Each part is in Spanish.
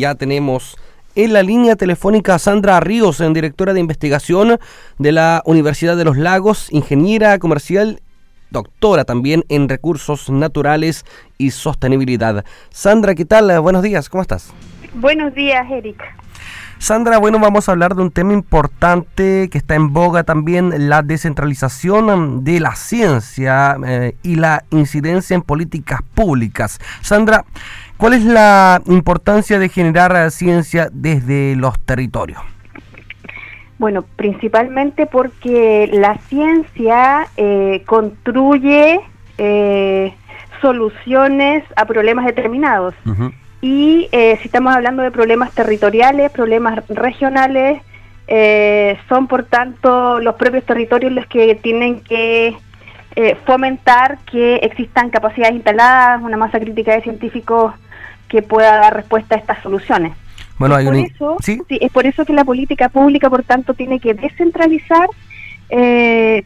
Ya tenemos en la línea telefónica Sandra Ríos, directora de investigación de la Universidad de los Lagos, ingeniera comercial, doctora también en recursos naturales y sostenibilidad. Sandra, ¿qué tal? Buenos días, ¿cómo estás? Buenos días, Erika. Sandra, bueno, vamos a hablar de un tema importante que está en boga también, la descentralización de la ciencia eh, y la incidencia en políticas públicas. Sandra, ¿cuál es la importancia de generar ciencia desde los territorios? Bueno, principalmente porque la ciencia eh, construye eh, soluciones a problemas determinados. Y eh, si estamos hablando de problemas territoriales, problemas regionales, eh, son por tanto los propios territorios los que tienen que eh, fomentar que existan capacidades instaladas, una masa crítica de científicos que pueda dar respuesta a estas soluciones. Bueno, hay por eso, ¿Sí? es por eso que la política pública, por tanto, tiene que descentralizar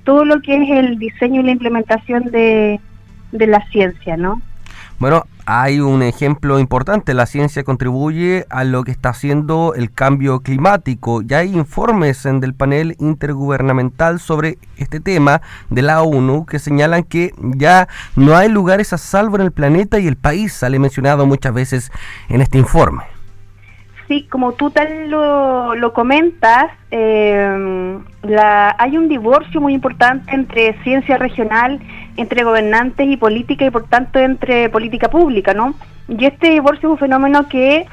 todo lo que es el diseño y la implementación de, de la ciencia, ¿no? Bueno, hay un ejemplo importante, la ciencia contribuye a lo que está haciendo el cambio climático. Ya hay informes del panel intergubernamental sobre este tema de la ONU que señalan que ya no hay lugares a salvo en el planeta y el país sale mencionado muchas veces en este informe. Sí, como tú tal lo, lo comentas, eh, la, hay un divorcio muy importante entre ciencia regional, entre gobernantes y política y por tanto entre política pública, ¿no? Y este divorcio es un fenómeno que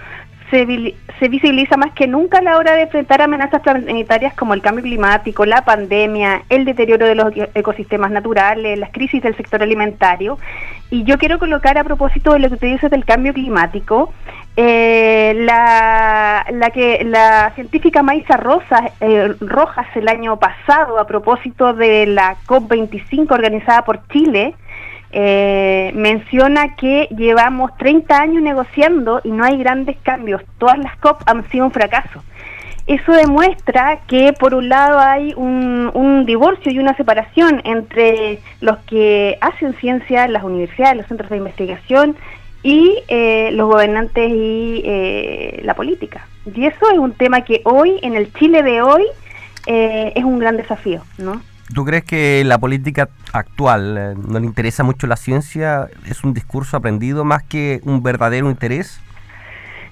se, se visibiliza más que nunca a la hora de enfrentar amenazas planetarias como el cambio climático, la pandemia, el deterioro de los ecosistemas naturales, las crisis del sector alimentario. Y yo quiero colocar a propósito de lo que te dices del cambio climático, eh, la, la, que la científica Maisa Rosa, eh, Rojas el año pasado a propósito de la COP25 organizada por Chile, eh, menciona que llevamos 30 años negociando y no hay grandes cambios. Todas las COP han sido un fracaso. Eso demuestra que por un lado hay un, un, divorcio y una separación entre los que hacen ciencia, las universidades, los centros de investigación y eh, los gobernantes y eh, la política. Y eso es un tema que hoy, en el Chile de hoy, eh, es un gran desafío, ¿no? ¿Tú crees que la política actual no le interesa mucho la ciencia? ¿Es un discurso aprendido más que un verdadero interés?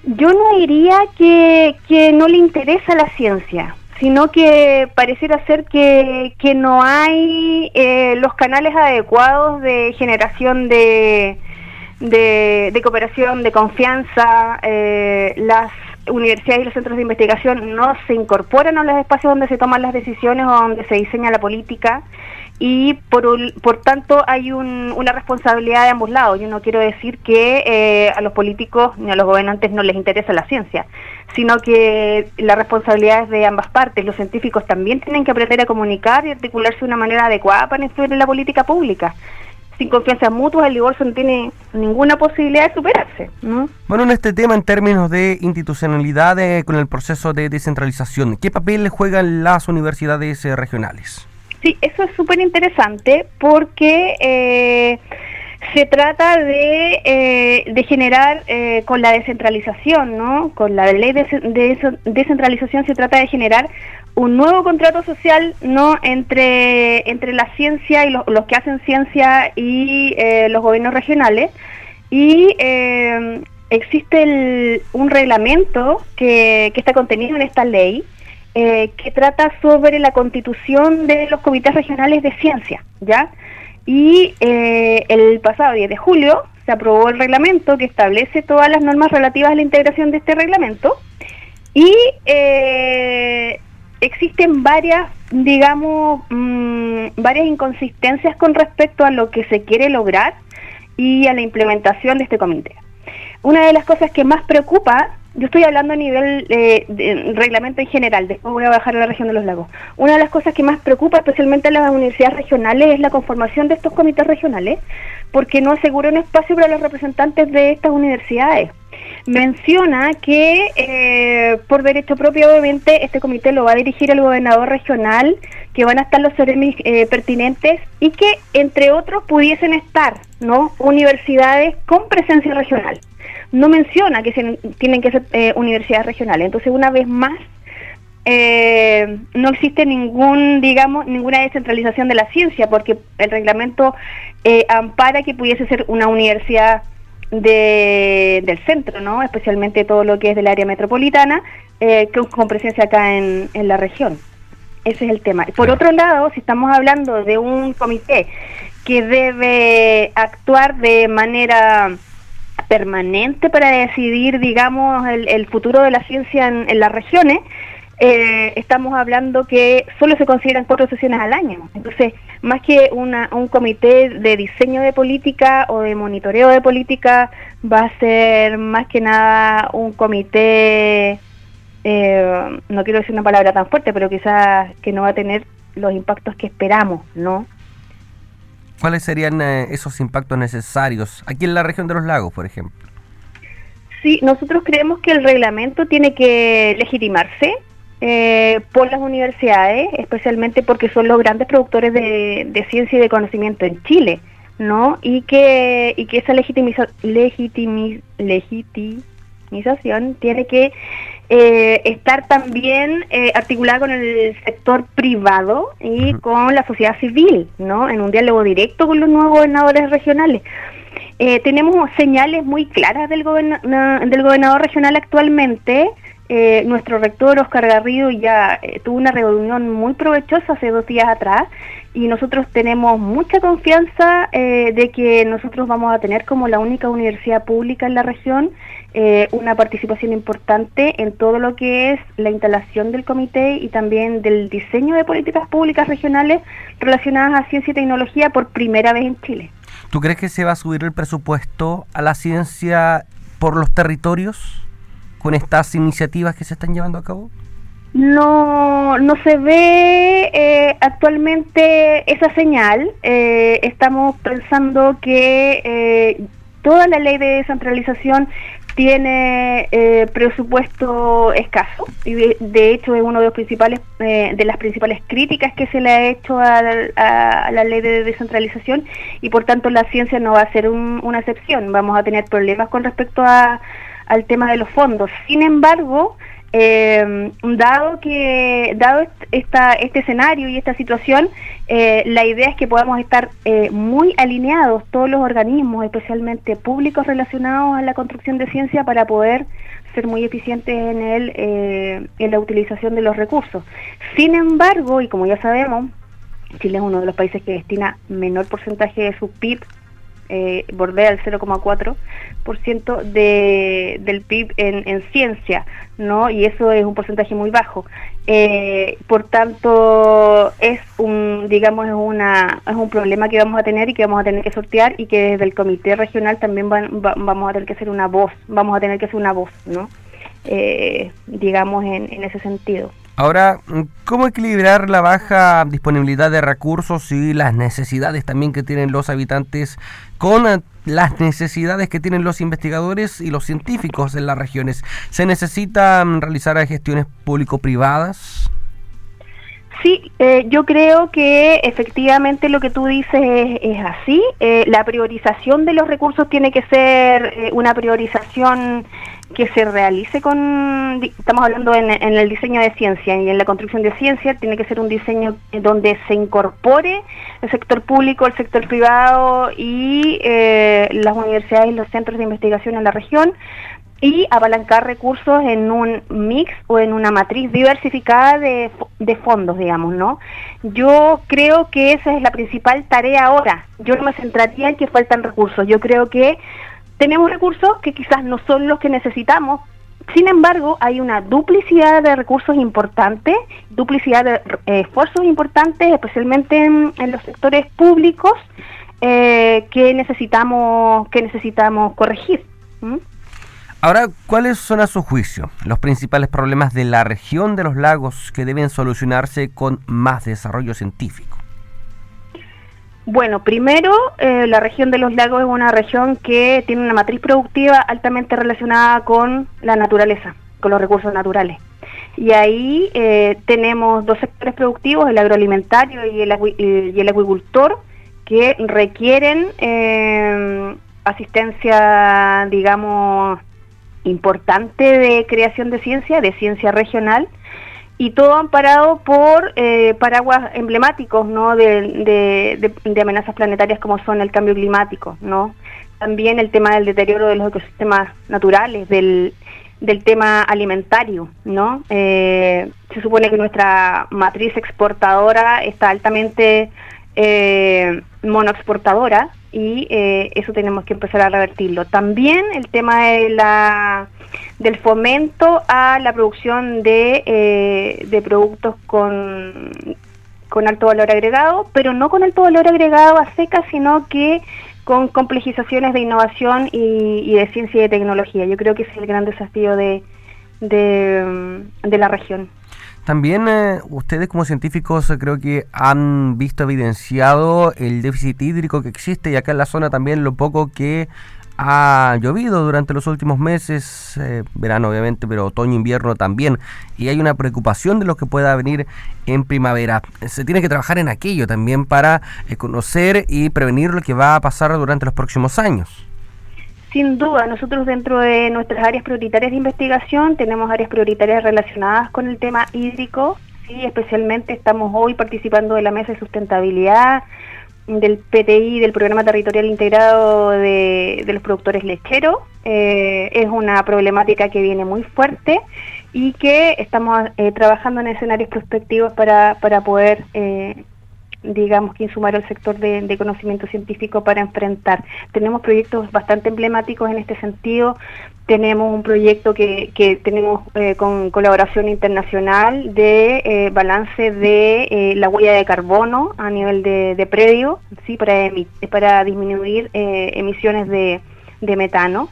Yo no diría que, que no le interesa la ciencia, sino que pareciera ser que, que no hay los canales adecuados de generación de, de, cooperación, de confianza, eh, las universidades y los centros de investigación no se incorporan a los espacios donde se toman las decisiones o donde se diseña la política y por, por tanto hay una responsabilidad de ambos lados. Yo no quiero decir que eh, a los políticos ni a los gobernantes no les interesa la ciencia, sino que la responsabilidad es de ambas partes. Los científicos también tienen que aprender a comunicar y articularse de una manera adecuada para influir en la política pública sin confianza mutua, el divorcio no tiene ninguna posibilidad de superarse. Bueno, en este tema, en términos de institucionalidad con el proceso de descentralización, ¿qué papel juegan las universidades eh, regionales? Sí, eso es súper interesante porque eh, se trata de, eh, de generar con la descentralización, ¿no? Con la ley de, de descentralización se trata de generar un nuevo contrato social no entre, entre la ciencia y los que hacen ciencia y eh, los gobiernos regionales y eh, existe un reglamento que, que, está contenido en esta ley eh, que trata sobre la constitución de los comités regionales de ciencia, ¿ya? Y el pasado 10 de julio se aprobó el reglamento que establece todas las normas relativas a la integración de este reglamento y existen varias, digamos, mm, varias inconsistencias con respecto a lo que se quiere lograr y a la implementación de este comité. Una de las cosas que más preocupa, yo estoy hablando a nivel eh, de reglamento en general, después voy a bajar a la región de los lagos. Una de las cosas que más preocupa, especialmente a las universidades regionales, es la conformación de estos comités regionales, porque no asegura un espacio para los representantes de estas universidades menciona que eh, por derecho propio obviamente este comité lo va a dirigir el gobernador regional que van a estar los CEREMIS eh, pertinentes y que, entre otros, pudiesen estar no universidades con presencia regional. No menciona que se, tienen que ser eh, universidades regionales. Entonces, una vez más, eh, no existe ningún, digamos, ninguna descentralización de la ciencia, porque el reglamento ampara que pudiese ser una universidad de, del centro, ¿no? Especialmente todo lo que es del área metropolitana, con presencia acá en la región. Ese es el tema. Por otro lado, si estamos hablando de un comité que debe actuar de manera permanente para decidir, digamos, el, futuro de la ciencia en, las regiones, eh, estamos hablando que solo se consideran cuatro sesiones al año. Entonces, más que una, un comité de diseño de política o de monitoreo de política, va a ser más que nada un comité eh, no quiero decir una palabra tan fuerte, pero quizás que no va a tener los impactos que esperamos, ¿no? ¿Cuáles serían eh, esos impactos necesarios aquí en la región de los lagos, por ejemplo? Sí, nosotros creemos que el reglamento tiene que legitimarse eh, por las universidades, especialmente porque son los grandes productores de, ciencia y de conocimiento en Chile, ¿no? Y que, y que esa legitimiza, legitimización tiene que eh, estar también eh, articulada con el sector privado y con la sociedad civil, ¿no? En un diálogo directo con los nuevos gobernadores regionales. Eh, tenemos señales muy claras del, del gobernador regional actualmente. Eh, nuestro rector Oscar Garrido ya tuvo una reunión muy provechosa hace dos días atrás y nosotros tenemos mucha confianza eh, de que nosotros vamos a tener como la única universidad pública en la región eh, una participación importante en todo lo que es la instalación del comité y también del diseño de políticas públicas regionales relacionadas a ciencia y tecnología por primera vez en Chile. ¿Tú crees que se va a subir el presupuesto a la ciencia por los territorios con estas iniciativas que se están llevando a cabo? No, no se ve eh, actualmente esa señal. Eh, estamos pensando que eh, toda la ley de descentralización tiene presupuesto escaso y de, hecho es uno de los principales de las principales críticas que se le ha hecho a, la ley de descentralización y por tanto la ciencia no va a ser una excepción. Vamos a tener problemas con respecto a, al tema de los fondos. Sin embargo, eh, dado que dado este escenario y esta situación, eh, la idea es que podamos estar eh, muy alineados todos los organismos, especialmente públicos relacionados a la construcción de ciencia, para poder ser muy eficientes en el eh, en la utilización de los recursos. Sin embargo, y como ya sabemos, Chile es uno de los países que destina menor porcentaje de su PIB eh, bordea el 0,4% de, del PIB en, en, ciencia, ¿no? Y eso es un porcentaje muy bajo. Eh, por tanto, es un, digamos, es, una, es un problema que vamos a tener y que vamos a tener que sortear y que desde el comité regional también vamos a tener que ser una voz, vamos a tener que ser una voz, ¿no? Eh, digamos, en, en ese sentido. Ahora, ¿cómo equilibrar la baja disponibilidad de recursos y las necesidades también que tienen los habitantes con eh, las necesidades que tienen los investigadores y los científicos en las regiones? ¿Se necesitan realizar gestiones público-privadas? Sí, eh, yo creo que efectivamente lo que tú dices es, así. Eh, la priorización de los recursos tiene que ser una priorización que se realice con, estamos hablando en, el diseño de ciencia y en la construcción de ciencia, tiene que ser un diseño donde se incorpore el sector público, el sector privado y eh, las universidades y los centros de investigación en la región y apalancar recursos en un mix o en una matriz diversificada de, de fondos, digamos, ¿no? Yo creo que esa es la principal tarea ahora. Yo no me centraría en que faltan recursos. Yo creo que tenemos recursos que quizás no son los que necesitamos, sin embargo, hay una duplicidad de recursos importantes, duplicidad de eh, esfuerzos importantes, especialmente en, los sectores públicos, eh, que necesitamos que necesitamos corregir. Ahora, ¿cuáles son a su juicio los principales problemas de la región de los lagos que deben solucionarse con más desarrollo científico? Bueno, primero, eh, la región de los lagos es una región que tiene una matriz productiva altamente relacionada con la naturaleza, con los recursos naturales. Y ahí eh, tenemos dos sectores productivos, el agroalimentario y el, y el agricultor, que requieren eh, asistencia, digamos, importante de creación de ciencia, de ciencia regional, y todo amparado por eh, paraguas emblemáticos ¿no? De, amenazas planetarias como son el cambio climático, ¿no? también el tema del deterioro de los ecosistemas naturales, del, del tema alimentario, ¿no? Eh, se supone que nuestra matriz exportadora está altamente eh, monoexportadora y eso tenemos que empezar a revertirlo. También el tema de la, del fomento a la producción de, eh, de productos con, con alto valor agregado, pero no con alto valor agregado a seca, sino que con complejizaciones de innovación y, de ciencia y de tecnología. Yo creo que ese es el gran desafío de, de, de la región. También eh, ustedes como científicos eh, creo que han visto evidenciado el déficit hídrico que existe y acá en la zona también lo poco que ha llovido durante los últimos meses, eh, verano obviamente, pero otoño, invierno también, y hay una preocupación de lo que pueda venir en primavera. Se tiene que trabajar en aquello también para conocer y prevenir lo que va a pasar durante los próximos años. Sin duda, nosotros dentro de nuestras áreas prioritarias de investigación tenemos áreas prioritarias relacionadas con el tema hídrico, sí, especialmente estamos hoy participando de la mesa de sustentabilidad del PTI, del Programa Territorial Integrado de, los Productores Lecheros. Eh, es una problemática que viene muy fuerte y que estamos eh, trabajando en escenarios prospectivos para, para poder eh, digamos, que insumar al sector de, conocimiento científico para enfrentar. Tenemos proyectos bastante emblemáticos en este sentido. Tenemos un proyecto que, que tenemos eh, con colaboración internacional de eh, balance de eh, la huella de carbono a nivel de, predio, ¿sí? para, para disminuir emisiones de, de metano.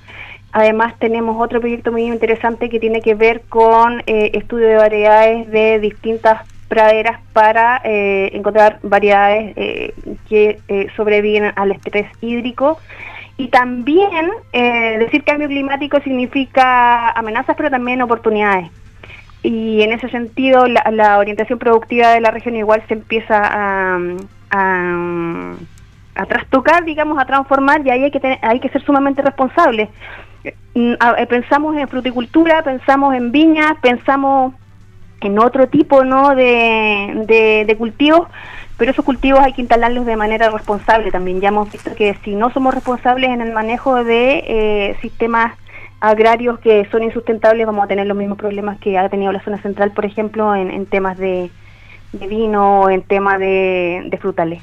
Además tenemos otro proyecto muy interesante que tiene que ver con estudio de variedades de distintas praderas para eh, encontrar variedades eh, que eh, sobreviven al estrés hídrico. Y también decir cambio climático significa amenazas, pero también oportunidades. Y en ese sentido, la, orientación productiva de la región igual se empieza a, a, trastocar, digamos, a transformar, y ahí hay que, hay que ser sumamente responsables. Mm, pensamos en fruticultura, pensamos en viñas, pensamos en otro tipo ¿no? de, de, cultivos, pero esos cultivos hay que instalarlos de manera responsable también. Ya hemos visto que si no somos responsables en el manejo de eh, sistemas agrarios que son insustentables, vamos a tener los mismos problemas que ha tenido la zona central, por ejemplo, en, temas de, vino o en temas de frutales.